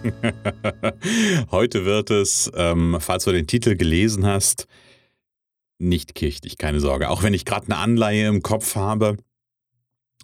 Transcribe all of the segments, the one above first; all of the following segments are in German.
Heute wird es, ähm, falls du den Titel gelesen hast, nicht kirchlich, keine Sorge. Auch wenn ich gerade eine Anleihe im Kopf habe,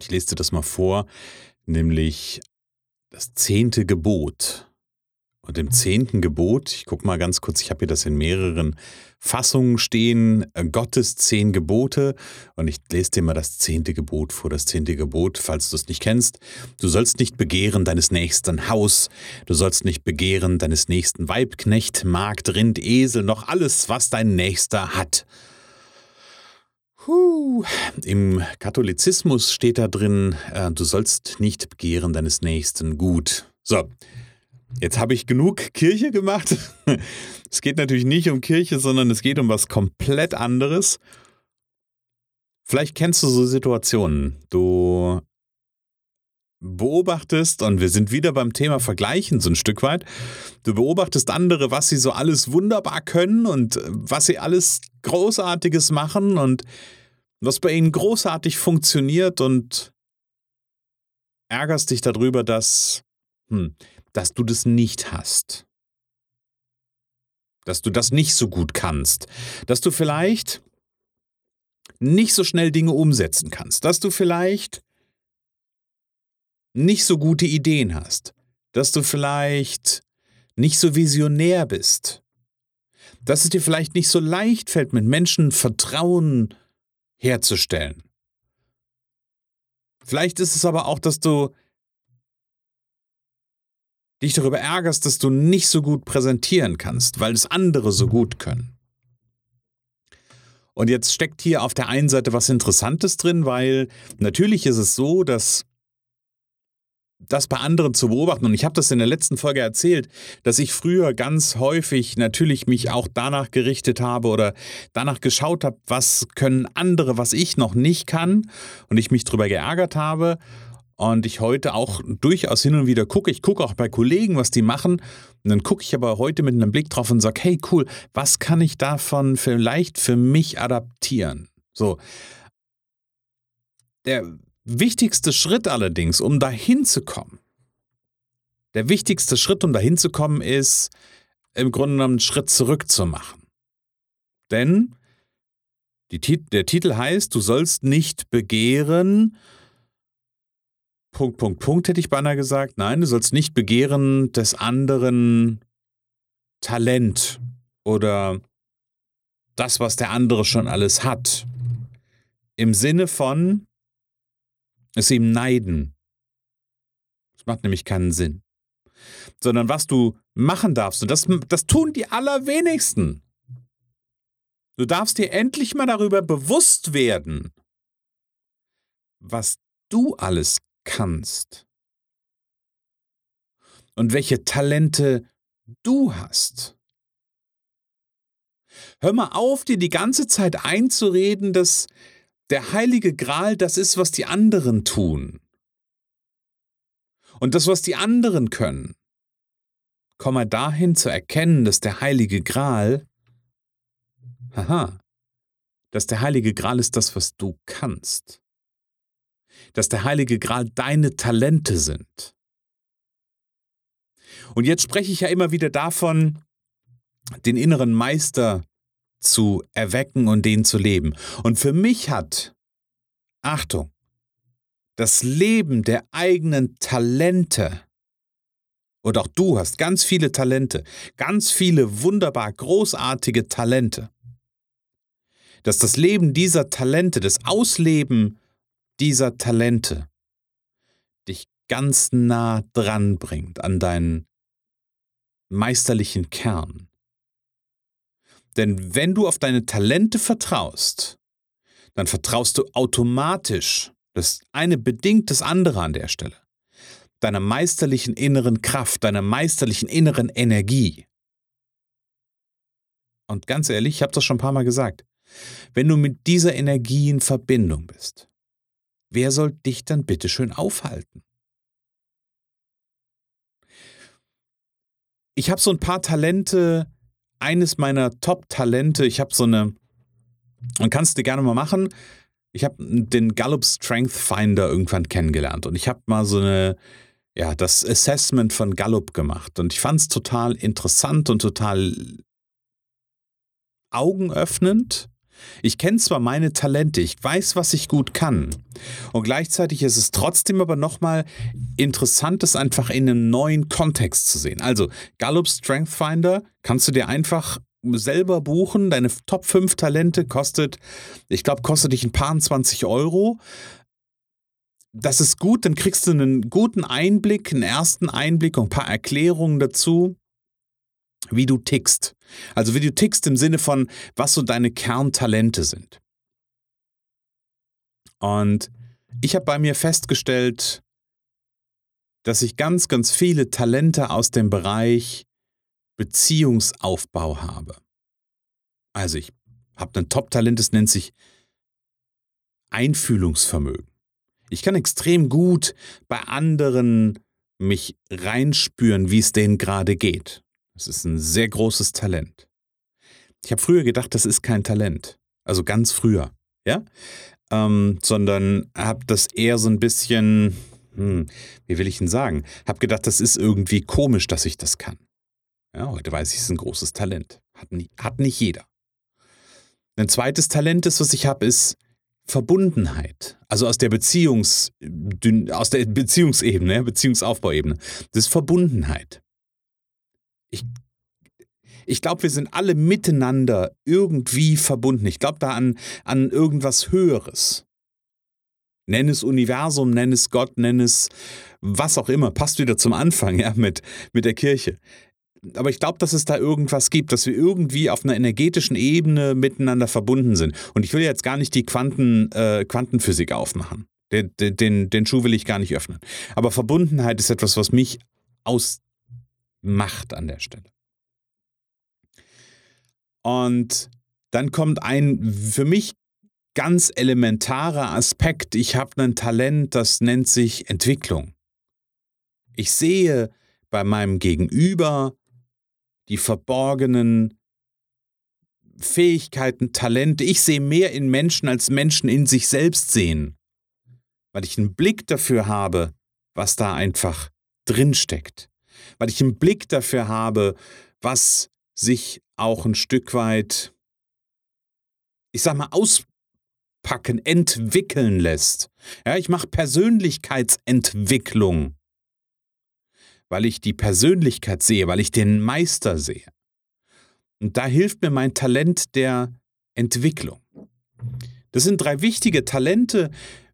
ich lese dir das mal vor, nämlich das zehnte Gebot. Und im zehnten Gebot, ich gucke mal ganz kurz, ich habe hier das in mehreren Fassungen stehen, äh, Gottes zehn Gebote. Und ich lese dir mal das zehnte Gebot vor. Das zehnte Gebot, falls du es nicht kennst. Du sollst nicht begehren deines nächsten Haus. Du sollst nicht begehren deines nächsten Weibknecht, Magd, Rind, Esel, noch alles, was dein Nächster hat. Puh. Im Katholizismus steht da drin, äh, du sollst nicht begehren deines Nächsten gut. So, jetzt habe ich genug Kirche gemacht. es geht natürlich nicht um Kirche, sondern es geht um was komplett anderes. Vielleicht kennst du so Situationen. Du beobachtest, und wir sind wieder beim Thema Vergleichen so ein Stück weit, du beobachtest andere, was sie so alles wunderbar können und was sie alles Großartiges machen und was bei ihnen großartig funktioniert und ärgerst dich darüber, dass, hm, dass du das nicht hast. Dass du das nicht so gut kannst. Dass du vielleicht nicht so schnell Dinge umsetzen kannst. Dass du vielleicht nicht so gute Ideen hast. Dass du vielleicht nicht so visionär bist. Dass es dir vielleicht nicht so leicht fällt, mit Menschen Vertrauen zu herzustellen. Vielleicht ist es aber auch, dass du dich darüber ärgerst, dass du nicht so gut präsentieren kannst, weil es andere so gut können. Und jetzt steckt hier auf der einen Seite was Interessantes drin, weil natürlich ist es so, dass das bei anderen zu beobachten. Und ich habe das in der letzten Folge erzählt, dass ich früher ganz häufig natürlich mich auch danach gerichtet habe oder danach geschaut habe, was können andere, was ich noch nicht kann. Und ich mich darüber geärgert habe. Und ich heute auch durchaus hin und wieder gucke. Ich gucke auch bei Kollegen, was die machen. Und dann gucke ich aber heute mit einem Blick drauf und sage, hey cool, was kann ich davon vielleicht für mich adaptieren? So. Der wichtigste Schritt allerdings, um dahin zu kommen, der wichtigste Schritt, um dahin zu kommen, ist im Grunde genommen einen Schritt zurück zu machen. Denn die, der Titel heißt, du sollst nicht begehren, Punkt, Punkt, Punkt, hätte ich beinahe gesagt. Nein, du sollst nicht begehren des anderen Talent oder das, was der andere schon alles hat. Im Sinne von, es ihm neiden. Das macht nämlich keinen Sinn. Sondern was du machen darfst, und das, das tun die allerwenigsten. Du darfst dir endlich mal darüber bewusst werden, was du alles kannst und welche Talente du hast. Hör mal auf, dir die ganze Zeit einzureden, dass der heilige Gral das ist, was die anderen tun. Und das, was die anderen können. Komm mal dahin zu erkennen, dass der heilige Gral, haha, dass der heilige Gral ist das, was du kannst. Dass der heilige Gral deine Talente sind. Und jetzt spreche ich ja immer wieder davon, den inneren Meister zu erwecken und den zu leben. Und für mich hat, Achtung, das Leben der eigenen Talente, und auch du hast ganz viele Talente, ganz viele wunderbar großartige Talente, dass das Leben dieser Talente, das Ausleben dieser Talente dich ganz nah dran bringt an deinen meisterlichen Kern. Denn wenn du auf deine Talente vertraust, dann vertraust du automatisch, das eine bedingt das andere an der Stelle, deiner meisterlichen inneren Kraft, deiner meisterlichen inneren Energie. Und ganz ehrlich, ich habe das schon ein paar Mal gesagt, wenn du mit dieser Energie in Verbindung bist, wer soll dich dann bitte schön aufhalten? Ich habe so ein paar Talente, eines meiner Top-Talente, ich habe so eine, und kannst du gerne mal machen, ich habe den Gallup Strength Finder irgendwann kennengelernt und ich habe mal so eine, ja, das Assessment von Gallup gemacht und ich fand es total interessant und total augenöffnend. Ich kenne zwar meine Talente, ich weiß, was ich gut kann. Und gleichzeitig ist es trotzdem aber nochmal interessant, das einfach in einem neuen Kontext zu sehen. Also Gallup Strength Finder kannst du dir einfach selber buchen. Deine Top 5 Talente kostet, ich glaube, kostet dich ein paar 20 Euro. Das ist gut, dann kriegst du einen guten Einblick, einen ersten Einblick und ein paar Erklärungen dazu, wie du tickst. Also wie du tickst im Sinne von, was so deine Kerntalente sind. Und ich habe bei mir festgestellt, dass ich ganz, ganz viele Talente aus dem Bereich Beziehungsaufbau habe. Also ich habe ein Top-Talent, das nennt sich Einfühlungsvermögen. Ich kann extrem gut bei anderen mich reinspüren, wie es denen gerade geht. Das ist ein sehr großes Talent. Ich habe früher gedacht, das ist kein Talent. Also ganz früher, ja? Ähm, sondern habe das eher so ein bisschen, hm, wie will ich denn sagen, habe gedacht, das ist irgendwie komisch, dass ich das kann. Ja, heute weiß ich, es ist ein großes Talent. Hat, nie, hat nicht jeder. Ein zweites Talent, das was ich habe, ist Verbundenheit. Also aus der Beziehungs, aus der Beziehungsebene, Beziehungsaufbauebene. Das ist Verbundenheit. Ich, ich glaube, wir sind alle miteinander irgendwie verbunden. Ich glaube da an, an irgendwas Höheres. Nenn es Universum, nenn es Gott, nenn es was auch immer. Passt wieder zum Anfang, ja, mit, mit der Kirche aber ich glaube, dass es da irgendwas gibt, dass wir irgendwie auf einer energetischen Ebene miteinander verbunden sind. Und ich will jetzt gar nicht die Quanten, äh, Quantenphysik aufmachen. Den, den, den Schuh will ich gar nicht öffnen. Aber Verbundenheit ist etwas, was mich ausmacht an der Stelle. Und dann kommt ein für mich ganz elementarer Aspekt. Ich habe ein Talent, das nennt sich Entwicklung. Ich sehe bei meinem Gegenüber die verborgenen Fähigkeiten, Talente. Ich sehe mehr in Menschen, als Menschen in sich selbst sehen, weil ich einen Blick dafür habe, was da einfach drinsteckt, weil ich einen Blick dafür habe, was sich auch ein Stück weit, ich sag mal, auspacken, entwickeln lässt. Ja, ich mache Persönlichkeitsentwicklung weil ich die Persönlichkeit sehe, weil ich den Meister sehe. Und da hilft mir mein Talent der Entwicklung. Das sind drei wichtige Talente,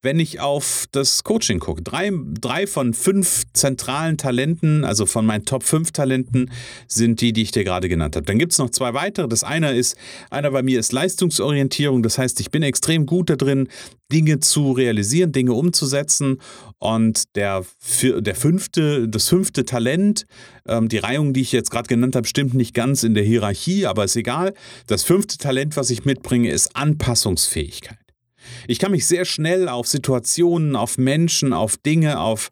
wenn ich auf das Coaching gucke. Drei, drei von fünf zentralen Talenten, also von meinen Top 5 Talenten, sind die, die ich dir gerade genannt habe. Dann gibt es noch zwei weitere. Das eine ist, einer bei mir ist Leistungsorientierung. Das heißt, ich bin extrem gut darin, Dinge zu realisieren, Dinge umzusetzen. Und der, der fünfte, das fünfte Talent, ähm, die Reihung, die ich jetzt gerade genannt habe, stimmt nicht ganz in der Hierarchie, aber ist egal. Das fünfte Talent, was ich mitbringe, ist Anpassungsfähigkeit. Ich kann mich sehr schnell auf Situationen, auf Menschen, auf Dinge, auf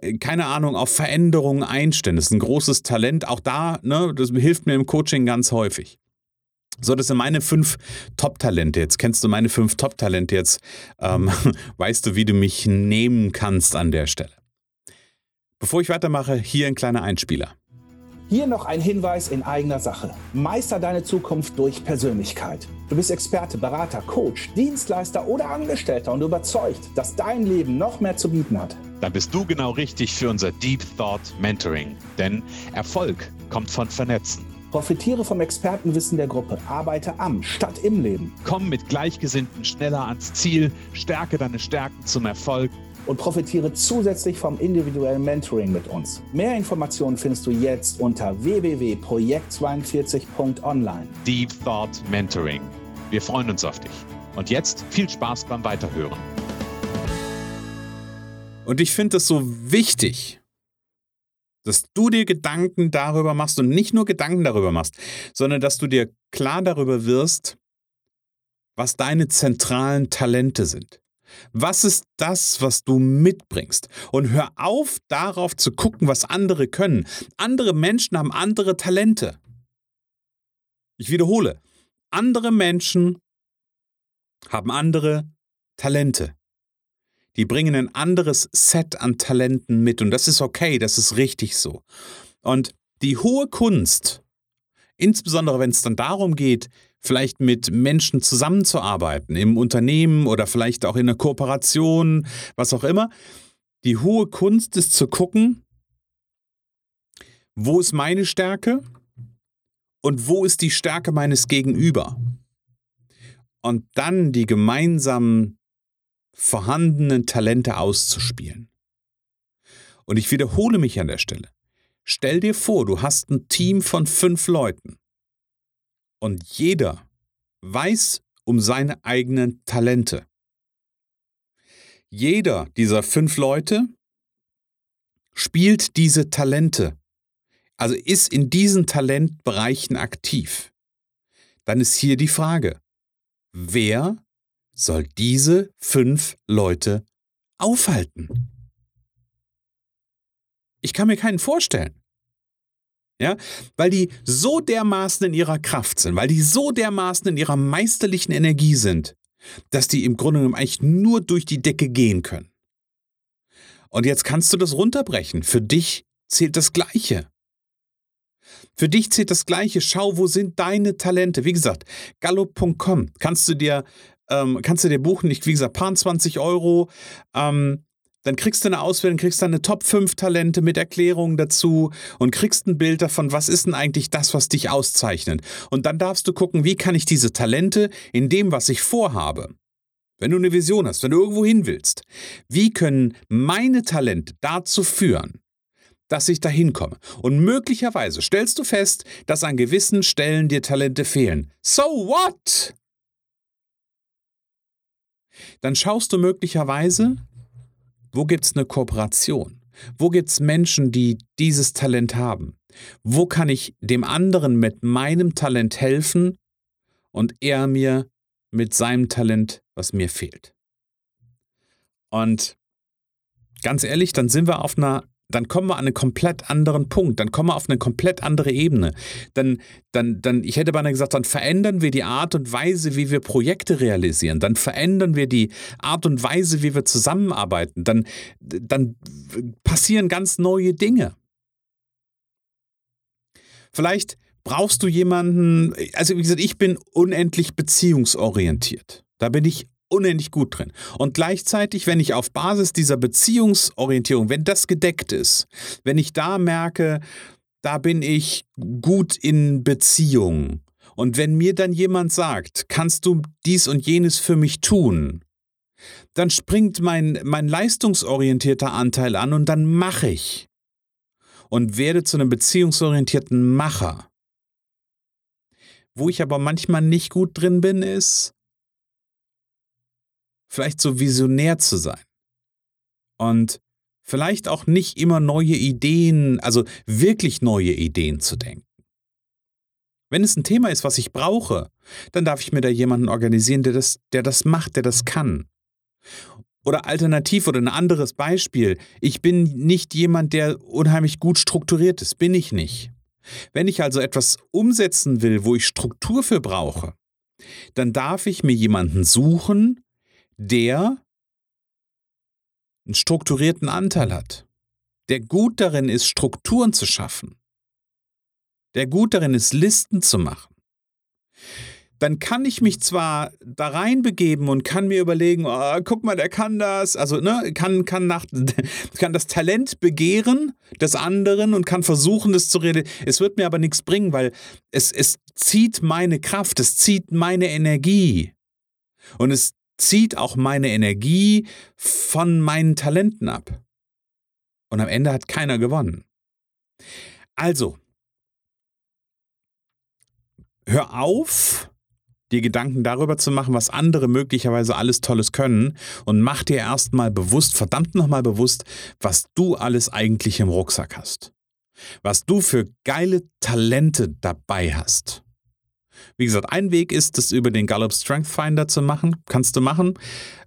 äh, keine Ahnung, auf Veränderungen einstellen. Das ist ein großes Talent. Auch da, ne, das hilft mir im Coaching ganz häufig. So, das sind meine fünf Top-Talente. Jetzt kennst du meine fünf Top-Talente. Jetzt ähm, weißt du, wie du mich nehmen kannst an der Stelle. Bevor ich weitermache, hier ein kleiner Einspieler. Hier noch ein Hinweis in eigener Sache. Meister deine Zukunft durch Persönlichkeit. Du bist Experte, Berater, Coach, Dienstleister oder Angestellter und überzeugt, dass dein Leben noch mehr zu bieten hat. Dann bist du genau richtig für unser Deep Thought Mentoring. Denn Erfolg kommt von Vernetzen. Profitiere vom Expertenwissen der Gruppe. Arbeite am statt im Leben. Komm mit Gleichgesinnten schneller ans Ziel. Stärke deine Stärken zum Erfolg und profitiere zusätzlich vom individuellen Mentoring mit uns. Mehr Informationen findest du jetzt unter www.projekt42.online. Deep Thought Mentoring. Wir freuen uns auf dich. Und jetzt viel Spaß beim Weiterhören. Und ich finde es so wichtig, Dass du dir Gedanken darüber machst und nicht nur Gedanken darüber machst, sondern dass du dir klar darüber wirst, was deine zentralen Talente sind. Was ist das, was du mitbringst? Und hör auf, darauf zu gucken, was andere können. Andere Menschen haben andere Talente. Ich wiederhole, andere Menschen haben andere Talente. Die bringen ein anderes Set an Talenten mit und das ist okay, das ist richtig so. Und die hohe Kunst, insbesondere wenn es dann darum geht, vielleicht mit Menschen zusammenzuarbeiten, im Unternehmen oder vielleicht auch in einer Kooperation, was auch immer. Die hohe Kunst ist zu gucken, wo ist meine Stärke und wo ist die Stärke meines Gegenüber. Und dann die gemeinsamen vorhandenen Talente auszuspielen. Und ich wiederhole mich an der Stelle. Stell dir vor, du hast ein Team von fünf Leuten. Und jeder weiß um seine eigenen Talente. Jeder dieser fünf Leute spielt diese Talente, also ist in diesen Talentbereichen aktiv. Dann ist hier die Frage, wer soll diese fünf Leute aufhalten? Ich kann mir keinen vorstellen. Ja, weil die so dermaßen in ihrer Kraft sind, weil die so dermaßen in ihrer meisterlichen Energie sind, dass die im Grunde genommen eigentlich nur durch die Decke gehen können. Und jetzt kannst du das runterbrechen. Für dich zählt das Gleiche. Für dich zählt das Gleiche. Schau, wo sind deine Talente? Wie gesagt, gallup.com kannst du dir ähm, kannst du dir buchen. Ich, wie gesagt, paar 20 Euro. Ähm, dann kriegst du eine Auswertung, kriegst dann eine Top 5 Talente mit Erklärungen dazu und kriegst ein Bild davon, was ist denn eigentlich das, was dich auszeichnet. Und dann darfst du gucken, wie kann ich diese Talente in dem, was ich vorhabe, wenn du eine Vision hast, wenn du irgendwo hin willst, wie können meine Talente dazu führen, dass ich dahin komme. Und möglicherweise stellst du fest, dass an gewissen Stellen dir Talente fehlen. So what? Dann schaust du möglicherweise, wo gibt es eine Kooperation? Wo gibt es Menschen, die dieses Talent haben? Wo kann ich dem anderen mit meinem Talent helfen und er mir mit seinem Talent, was mir fehlt? Und ganz ehrlich, dann sind wir auf einer dann kommen wir an einen komplett anderen Punkt, dann kommen wir auf eine komplett andere Ebene. Dann, dann, dann, ich hätte beinahe gesagt, dann verändern wir die Art und Weise, wie wir Projekte realisieren, dann verändern wir die Art und Weise, wie wir zusammenarbeiten, dann, dann passieren ganz neue Dinge. Vielleicht brauchst du jemanden, also wie gesagt, ich bin unendlich beziehungsorientiert. Da bin ich unendlich gut drin. Und gleichzeitig, wenn ich auf Basis dieser Beziehungsorientierung, wenn das gedeckt ist, wenn ich da merke, da bin ich gut in Beziehung. Und wenn mir dann jemand sagt, kannst du dies und jenes für mich tun, dann springt mein, mein leistungsorientierter Anteil an und dann mache ich. Und werde zu einem beziehungsorientierten Macher. Wo ich aber manchmal nicht gut drin bin, ist, vielleicht so visionär zu sein. Und vielleicht auch nicht immer neue Ideen, also wirklich neue Ideen zu denken. Wenn es ein Thema ist, was ich brauche, dann darf ich mir da jemanden organisieren, der das, der das macht, der das kann. Oder alternativ oder ein anderes Beispiel. Ich bin nicht jemand, der unheimlich gut strukturiert ist. Bin ich nicht. Wenn ich also etwas umsetzen will, wo ich Struktur für brauche, dann darf ich mir jemanden suchen, der einen strukturierten Anteil hat, der gut darin ist, Strukturen zu schaffen, der gut darin ist, Listen zu machen, dann kann ich mich zwar da reinbegeben und kann mir überlegen, oh, guck mal, der kann das, also ne, kann, kann, nach, kann das Talent begehren des anderen und kann versuchen, das zu realisieren. Es wird mir aber nichts bringen, weil es, es zieht meine Kraft, es zieht meine Energie. Und es zieht auch meine Energie von meinen Talenten ab. Und am Ende hat keiner gewonnen. Also, hör auf, dir Gedanken darüber zu machen, was andere möglicherweise alles Tolles können und mach dir erstmal bewusst, verdammt nochmal bewusst, was du alles eigentlich im Rucksack hast. was du für geile Talente dabei hast. Wie gesagt, ein Weg ist, das über den Gallup Strength Finder zu machen. Kannst du machen.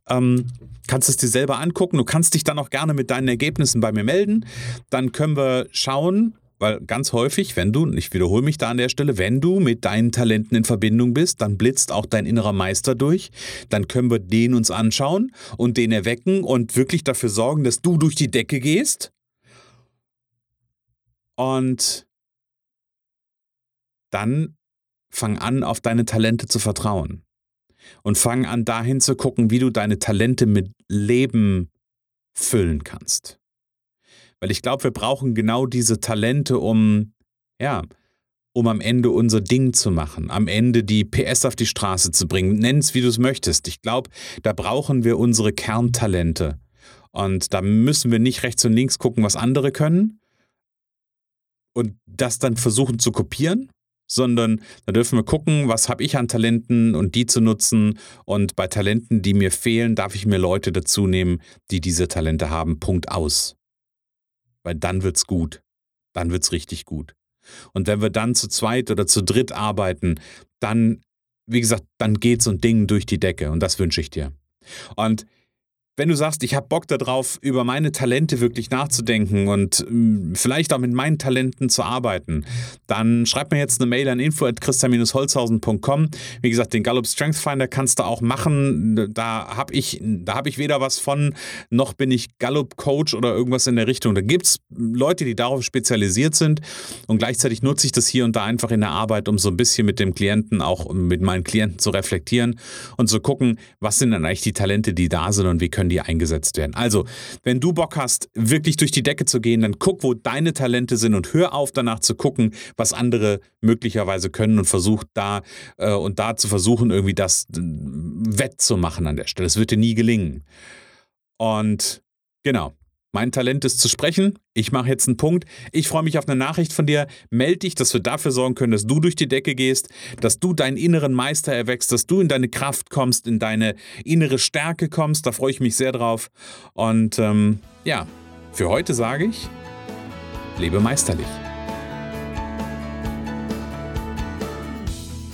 Ähm, kannst es dir selber angucken. Du kannst dich dann auch gerne mit deinen Ergebnissen bei mir melden. Dann können wir schauen, weil ganz häufig, wenn du, ich wiederhole mich da an der Stelle, wenn du mit deinen Talenten in Verbindung bist, dann blitzt auch dein innerer Meister durch. Dann können wir den uns anschauen und den erwecken und wirklich dafür sorgen, dass du durch die Decke gehst. Und dann fang an, auf deine Talente zu vertrauen. Und fang an, dahin zu gucken, wie du deine Talente mit Leben füllen kannst. Weil ich glaube, wir brauchen genau diese Talente, um, ja, um am Ende unser Ding zu machen, am Ende die PS auf die Straße zu bringen. Nenn es, wie du es möchtest. Ich glaube, da brauchen wir unsere Kerntalente. Und da müssen wir nicht rechts und links gucken, was andere können und das dann versuchen zu kopieren, sondern da dürfen wir gucken, was habe ich an Talenten und die zu nutzen. Und bei Talenten, die mir fehlen, darf ich mir Leute dazu nehmen, die diese Talente haben. Punkt aus weil dann wird's gut. Dann wird's richtig gut. Und wenn wir dann zu zweit oder zu dritt arbeiten, dann, wie gesagt, dann geht so ein Ding durch die Decke und das wünsche ich dir. Und wenn du sagst, ich habe Bock darauf, über meine Talente wirklich nachzudenken und mh, vielleicht auch mit meinen Talenten zu arbeiten, dann schreib mir jetzt eine Mail an info@christian-holzhausen.com. Wie gesagt, den Gallup Strength Finder kannst du auch machen. Da habe ich, da hab ich weder was von, noch bin ich Gallup Coach oder irgendwas in der Richtung. Da gibt es Leute, die darauf spezialisiert sind und gleichzeitig nutze ich das hier und da einfach in der Arbeit, um so ein bisschen mit dem Klienten, auch mit meinen Klienten zu reflektieren und zu gucken, was sind dann eigentlich die Talente, die da sind und wie können können die eingesetzt werden. Also, wenn du Bock hast, wirklich durch die Decke zu gehen, dann guck, wo deine Talente sind und hör auf, danach zu gucken, was andere möglicherweise können und versuch da äh, und da zu versuchen, irgendwie das äh, wettzumachen an der Stelle. Es wird dir nie gelingen. Und genau. Mein Talent ist zu sprechen. Ich mache jetzt einen Punkt. Ich freue mich auf eine Nachricht von dir. Meld dich, dass wir dafür sorgen können, dass du durch die Decke gehst, dass du deinen inneren Meister erwächst, dass du in deine Kraft kommst, in deine innere Stärke kommst. Da freue ich mich sehr drauf. Und ähm, ja, für heute sage ich, lebe meisterlich.